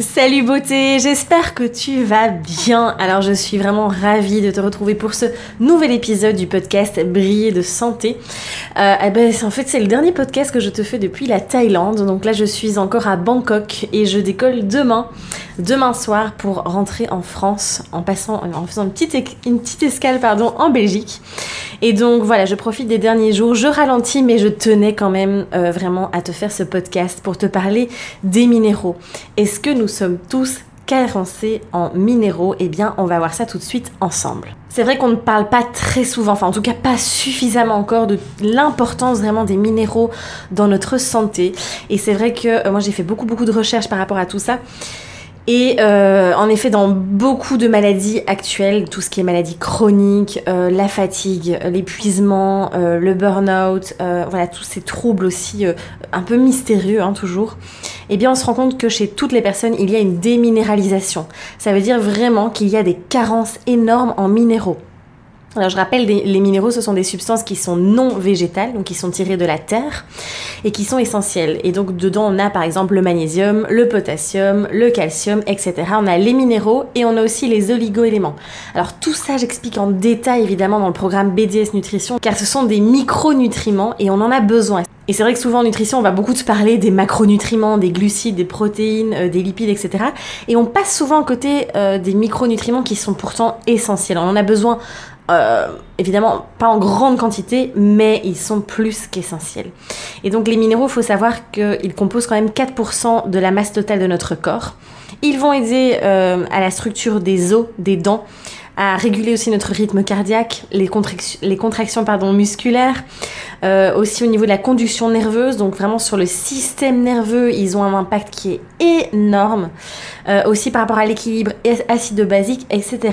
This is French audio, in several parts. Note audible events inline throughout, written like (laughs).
Salut beauté, j'espère que tu vas bien. Alors je suis vraiment ravie de te retrouver pour ce nouvel épisode du podcast Briller de santé. Euh, eh ben, en fait c'est le dernier podcast que je te fais depuis la Thaïlande. Donc là je suis encore à Bangkok et je décolle demain, demain soir pour rentrer en France en passant, en faisant une petite, une petite escale pardon en Belgique. Et donc voilà, je profite des derniers jours, je ralentis, mais je tenais quand même euh, vraiment à te faire ce podcast pour te parler des minéraux. Est-ce que nous sommes tous carencés en minéraux? Eh bien, on va voir ça tout de suite ensemble. C'est vrai qu'on ne parle pas très souvent, enfin en tout cas pas suffisamment encore de l'importance vraiment des minéraux dans notre santé. Et c'est vrai que euh, moi j'ai fait beaucoup beaucoup de recherches par rapport à tout ça. Et euh, en effet, dans beaucoup de maladies actuelles, tout ce qui est maladie chronique, euh, la fatigue, l'épuisement, euh, le burn-out, voilà, tous ces troubles aussi un peu mystérieux, hein, toujours, eh bien, on se rend compte que chez toutes les personnes, il y a une déminéralisation. Ça veut dire vraiment qu'il y a des carences énormes en minéraux. Alors je rappelle, les minéraux, ce sont des substances qui sont non végétales, donc qui sont tirées de la terre et qui sont essentielles. Et donc dedans, on a par exemple le magnésium, le potassium, le calcium, etc. On a les minéraux et on a aussi les oligo-éléments. Alors tout ça, j'explique en détail évidemment dans le programme BDS Nutrition, car ce sont des micronutriments et on en a besoin. Et c'est vrai que souvent en nutrition, on va beaucoup te parler des macronutriments, des glucides, des protéines, euh, des lipides, etc. Et on passe souvent à côté euh, des micronutriments qui sont pourtant essentiels. On en a besoin euh, évidemment pas en grande quantité, mais ils sont plus qu'essentiels. Et donc les minéraux, faut savoir qu'ils composent quand même 4% de la masse totale de notre corps. Ils vont aider euh, à la structure des os, des dents, à réguler aussi notre rythme cardiaque, les, contractions, pardon, musculaires, euh, aussi au niveau de la conduction nerveuse, donc vraiment sur le système nerveux, ils ont un impact qui est énorme, aussi par rapport à l'équilibre acido-basique, etc.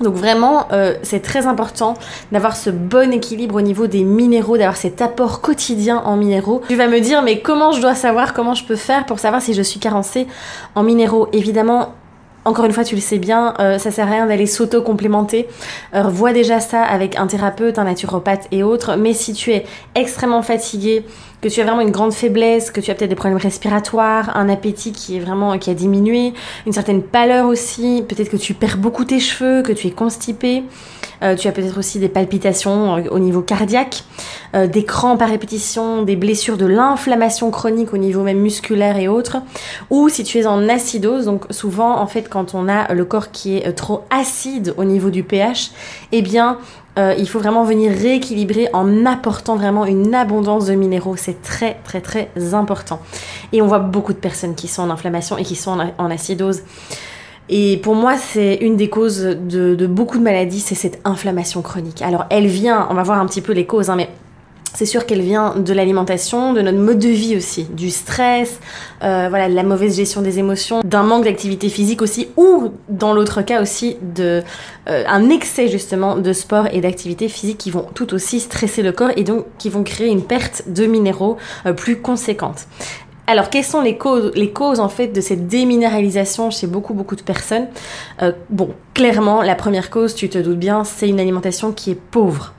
Donc vraiment, euh, c'est très important d'avoir ce bon équilibre au niveau des minéraux, d'avoir cet apport quotidien en minéraux. Tu vas me dire, mais comment je dois savoir, comment je peux faire pour savoir si je suis carencée en minéraux? Évidemment, encore une fois, tu le sais bien, euh, ça sert à rien d'aller s'auto-complémenter. Euh, vois déjà ça avec un thérapeute, un naturopathe et autres. Mais si tu es extrêmement fatigué, que tu as vraiment une grande faiblesse, que tu as peut-être des problèmes respiratoires, un appétit qui est vraiment qui a diminué, une certaine pâleur aussi, peut-être que tu perds beaucoup tes cheveux, que tu es constipé, euh, tu as peut-être aussi des palpitations au niveau cardiaque, euh, des crampes à répétition, des blessures de l'inflammation chronique au niveau même musculaire et autres, ou si tu es en acidose, donc souvent en fait quand on a le corps qui est trop acide au niveau du pH, eh bien euh, il faut vraiment venir rééquilibrer en apportant vraiment une abondance de minéraux. C'est très très très important. Et on voit beaucoup de personnes qui sont en inflammation et qui sont en, acidose. Et pour moi, c'est une des causes de, beaucoup de maladies, c'est cette inflammation chronique. Alors elle vient, on va voir un petit peu les causes, hein, mais c'est sûr qu'elle vient de l'alimentation, de notre mode de vie aussi, du stress, euh, voilà, de la mauvaise gestion des émotions, d'un manque d'activité physique aussi, ou dans l'autre cas aussi de euh, un excès justement de sport et d'activité physique qui vont tout aussi stresser le corps et donc qui vont créer une perte de minéraux euh, plus conséquente. Alors, quelles sont les causes, les causes en fait de cette déminéralisation chez beaucoup beaucoup de personnes? Bon, clairement, la première cause, tu te doutes bien, c'est une alimentation qui est pauvre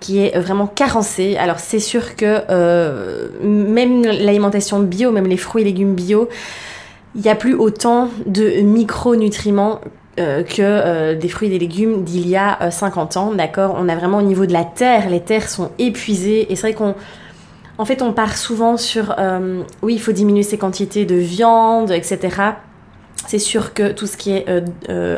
qui est vraiment carencé. Alors c'est sûr que euh, même l'alimentation bio, même les fruits et légumes bio, il n'y a plus autant de micronutriments euh, que euh, des fruits et des légumes d'il y a 50 ans, d'accord? On a vraiment au niveau de la terre, les terres sont épuisées et c'est vrai qu'on en fait on part souvent sur oui, il faut diminuer ses quantités de viande, etc. C'est sûr que tout ce qui est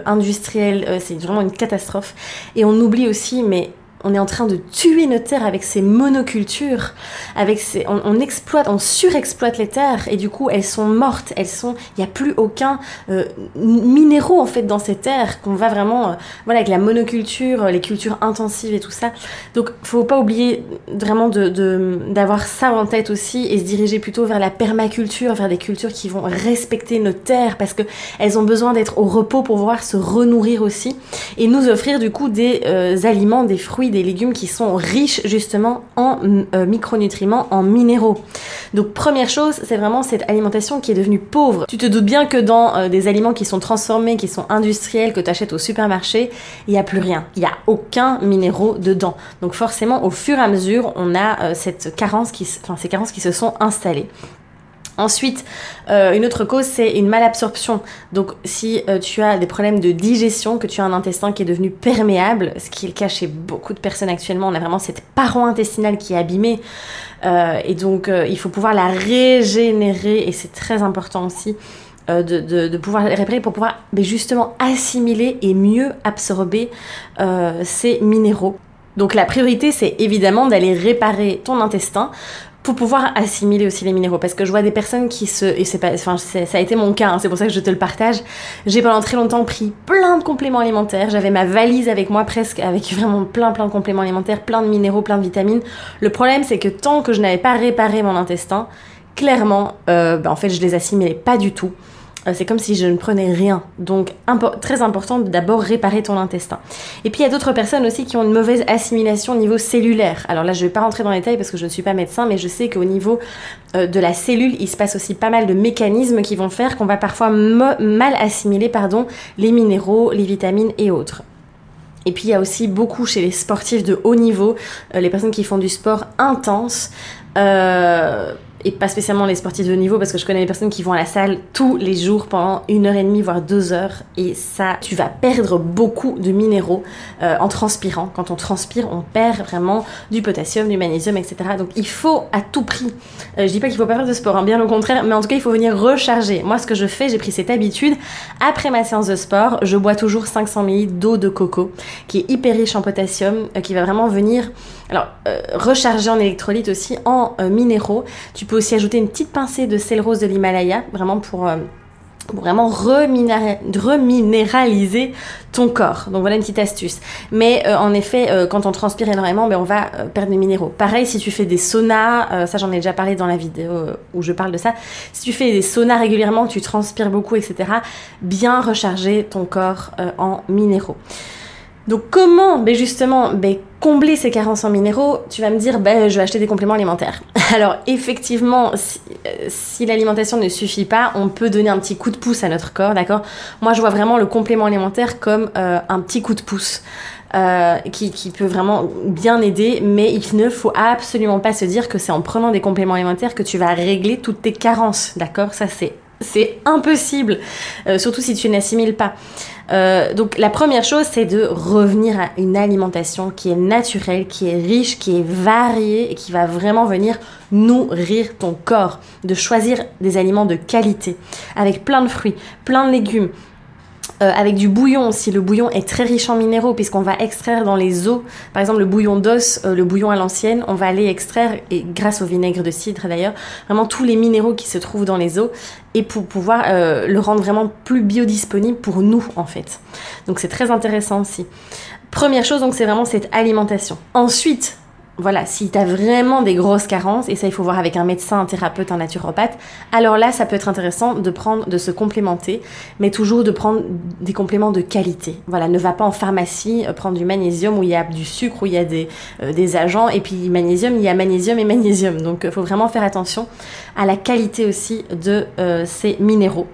industriel, c'est vraiment une catastrophe. Et on oublie aussi, mais on est en train de tuer nos terres avec ces monocultures, avec ces, on, exploite, on surexploite les terres et du coup elles sont mortes, elles sont, il n'y a plus aucun euh, minéraux en fait dans ces terres qu'on va vraiment, euh, voilà, avec la monoculture, les cultures intensives et tout ça. Donc faut pas oublier vraiment d'avoir ça en tête aussi et se diriger plutôt vers la permaculture, vers des cultures qui vont respecter nos terres parce que elles ont besoin d'être au repos pour pouvoir se renourrir aussi et nous offrir du coup des euh, aliments, des fruits des légumes qui sont riches justement en euh, micronutriments, en minéraux. Donc première chose, c'est vraiment cette alimentation qui est devenue pauvre. Tu te doutes bien que dans euh, des aliments qui sont transformés, qui sont industriels, que tu achètes au supermarché, il n'y a plus rien. Il n'y a aucun minéraux dedans. Donc forcément, au fur et à mesure, on a cette carence ces carences qui se sont installées. Ensuite, euh, une autre cause, c'est une malabsorption. Donc, si euh, tu as des problèmes de digestion, que tu as un intestin qui est devenu perméable, ce qui est le cas chez beaucoup de personnes actuellement, on a vraiment cette paroi intestinale qui est abîmée. Euh, et donc, il faut pouvoir la régénérer, et c'est très important aussi. De, pouvoir la réparer pour pouvoir mais justement assimiler et mieux absorber ces minéraux. Donc la priorité, c'est évidemment d'aller réparer ton intestin pour pouvoir assimiler aussi les minéraux. Parce que je vois des personnes qui se et c'est pas enfin ça a été mon cas hein, c'est pour ça que je te le partage. J'ai pendant très longtemps pris plein de compléments alimentaires. J'avais ma valise avec moi presque avec (laughs) vraiment plein plein de compléments alimentaires plein de minéraux plein de vitamines. Le problème c'est que tant que je n'avais pas réparé mon intestin clairement euh, bah, en fait je les assimilais pas du tout c'est comme si je ne prenais rien. Donc, très important de d'abord réparer ton intestin. Et puis, il y a d'autres personnes aussi qui ont une mauvaise assimilation au niveau cellulaire. Alors là, je ne vais pas rentrer dans les détails parce que je ne suis pas médecin, mais je sais qu'au niveau euh, de la cellule, il se passe aussi pas mal de mécanismes qui vont faire qu'on va parfois mal assimiler pardon, les minéraux, les vitamines et autres. Et puis il y a aussi beaucoup chez les sportifs de haut niveau, euh, les personnes qui font du sport intense, euh, et pas spécialement les sportifs de haut niveau parce que je connais des personnes qui vont à la salle tous les jours pendant une heure et demie voire deux heures et ça tu vas perdre beaucoup de minéraux euh, en transpirant. Quand on transpire on perd vraiment du potassium du magnésium etc donc il faut à tout prix euh, je dis pas qu'il faut pas faire de sport hein, bien au contraire mais en tout cas il faut venir recharger. Moi ce que je fais j'ai pris cette habitude. Après ma séance de sport je bois toujours 500 ml d'eau de coco qui est hyper riche en potassium euh, qui va vraiment venir alors recharger en électrolytes aussi en minéraux aussi ajouter une petite pincée de sel rose de l'Himalaya, vraiment pour, euh, vraiment reminéraliser ton corps. Donc voilà une petite astuce. Mais euh, en effet, euh, quand on transpire énormément, ben, on va perdre des minéraux. Pareil, si tu fais des saunas, ça j'en ai déjà parlé dans la vidéo où je parle de ça, si tu fais des saunas régulièrement, tu transpires beaucoup, etc., bien recharger ton corps en minéraux. Donc comment ben justement ben, combler ces carences en minéraux Tu vas me dire ben, je vais acheter des compléments alimentaires. (laughs) Alors effectivement, si, l'alimentation ne suffit pas, on peut donner un petit coup de pouce à notre corps, d'accord? Moi je vois vraiment le complément alimentaire comme euh, un petit coup de pouce. Euh, qui, qui, peut vraiment bien aider, mais il ne faut absolument pas se dire que c'est en prenant des compléments alimentaires que tu vas régler toutes tes carences, d'accord? Ça c'est c'est impossible, euh, surtout si tu n'assimiles pas. Euh, donc la première chose, c'est de revenir à une alimentation qui est naturelle, qui est riche, qui est variée et qui va vraiment venir nourrir ton corps. De choisir des aliments de qualité, avec plein de fruits, plein de légumes, euh, avec du bouillon aussi. Le bouillon est très riche en minéraux puisqu'on va extraire dans les os, par exemple le bouillon d'os, euh, le bouillon à l'ancienne, on va aller extraire, et grâce au vinaigre de cidre d'ailleurs, vraiment tous les minéraux qui se trouvent dans les os et pour pouvoir euh, le rendre vraiment plus biodisponible pour nous en fait. Donc c'est très intéressant aussi. Première chose donc c'est vraiment cette alimentation. Ensuite, voilà, si tu as vraiment des grosses carences, et ça il faut voir avec un médecin, un thérapeute, un naturopathe, alors là ça peut être intéressant de prendre, de se complémenter, mais toujours de prendre des compléments de qualité. Voilà, ne va pas en pharmacie euh, prendre du magnésium où il y a du sucre, où il y a des, euh, agents, et puis magnésium, il y a magnésium et magnésium. Donc il faut vraiment faire attention à la qualité aussi de euh, ces minéraux.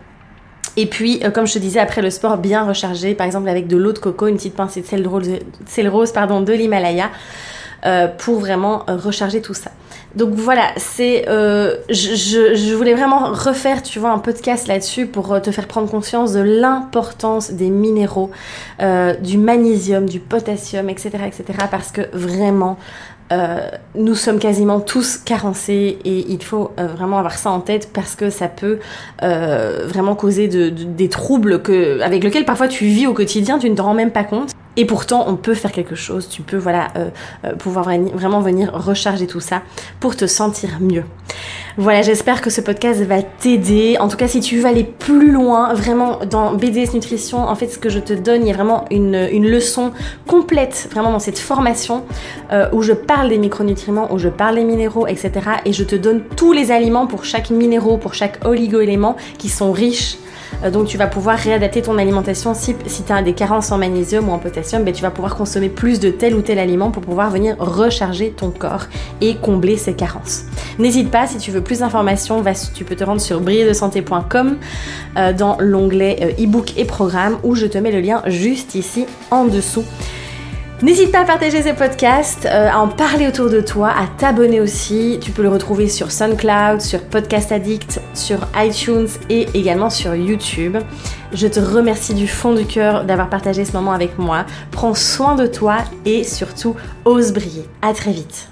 Et puis, comme je te disais, après le sport, bien rechargé, par exemple avec de l'eau de coco, une petite pincée de sel rose, sel rose pardon, de l'Himalaya. Euh, pour vraiment euh, recharger tout ça. Donc voilà, c'est, euh, je, voulais vraiment refaire, tu vois, un podcast là-dessus pour te faire prendre conscience de l'importance des minéraux, du magnésium, du potassium, etc., etc. Parce que vraiment, nous sommes quasiment tous carencés et il faut vraiment avoir ça en tête parce que ça peut vraiment causer de, des troubles que, avec lesquels parfois tu vis au quotidien, tu ne te rends même pas compte. Et pourtant, on peut faire quelque chose. Tu peux voilà pouvoir vraiment venir recharger tout ça pour te sentir mieux. Voilà, j'espère que ce podcast va t'aider. En tout cas, si tu veux aller plus loin, vraiment dans BDS Nutrition, en fait, ce que je te donne, il y a vraiment une, une leçon complète, vraiment dans cette formation euh, où je parle des micronutriments, où je parle des minéraux, etc. Et je te donne tous les aliments pour chaque minéraux, pour chaque oligo-élément qui sont riches euh, donc tu vas pouvoir réadapter ton alimentation si, si tu as des carences en magnésium ou en potassium, ben, tu vas pouvoir consommer plus de tel ou tel aliment pour pouvoir venir recharger ton corps et combler ces carences. N'hésite pas, si tu veux plus d'informations, tu peux te rendre sur brilledesanté.com euh, dans l'onglet euh, e-book et programme où je te mets le lien juste ici en dessous. N'hésite pas à partager ce podcast, euh, à en parler autour de toi, à t'abonner aussi. Tu peux le retrouver sur SoundCloud, sur Podcast Addict, sur iTunes et également sur YouTube. Je te remercie du fond du cœur d'avoir partagé ce moment avec moi. Prends soin de toi et surtout ose briller. À très vite.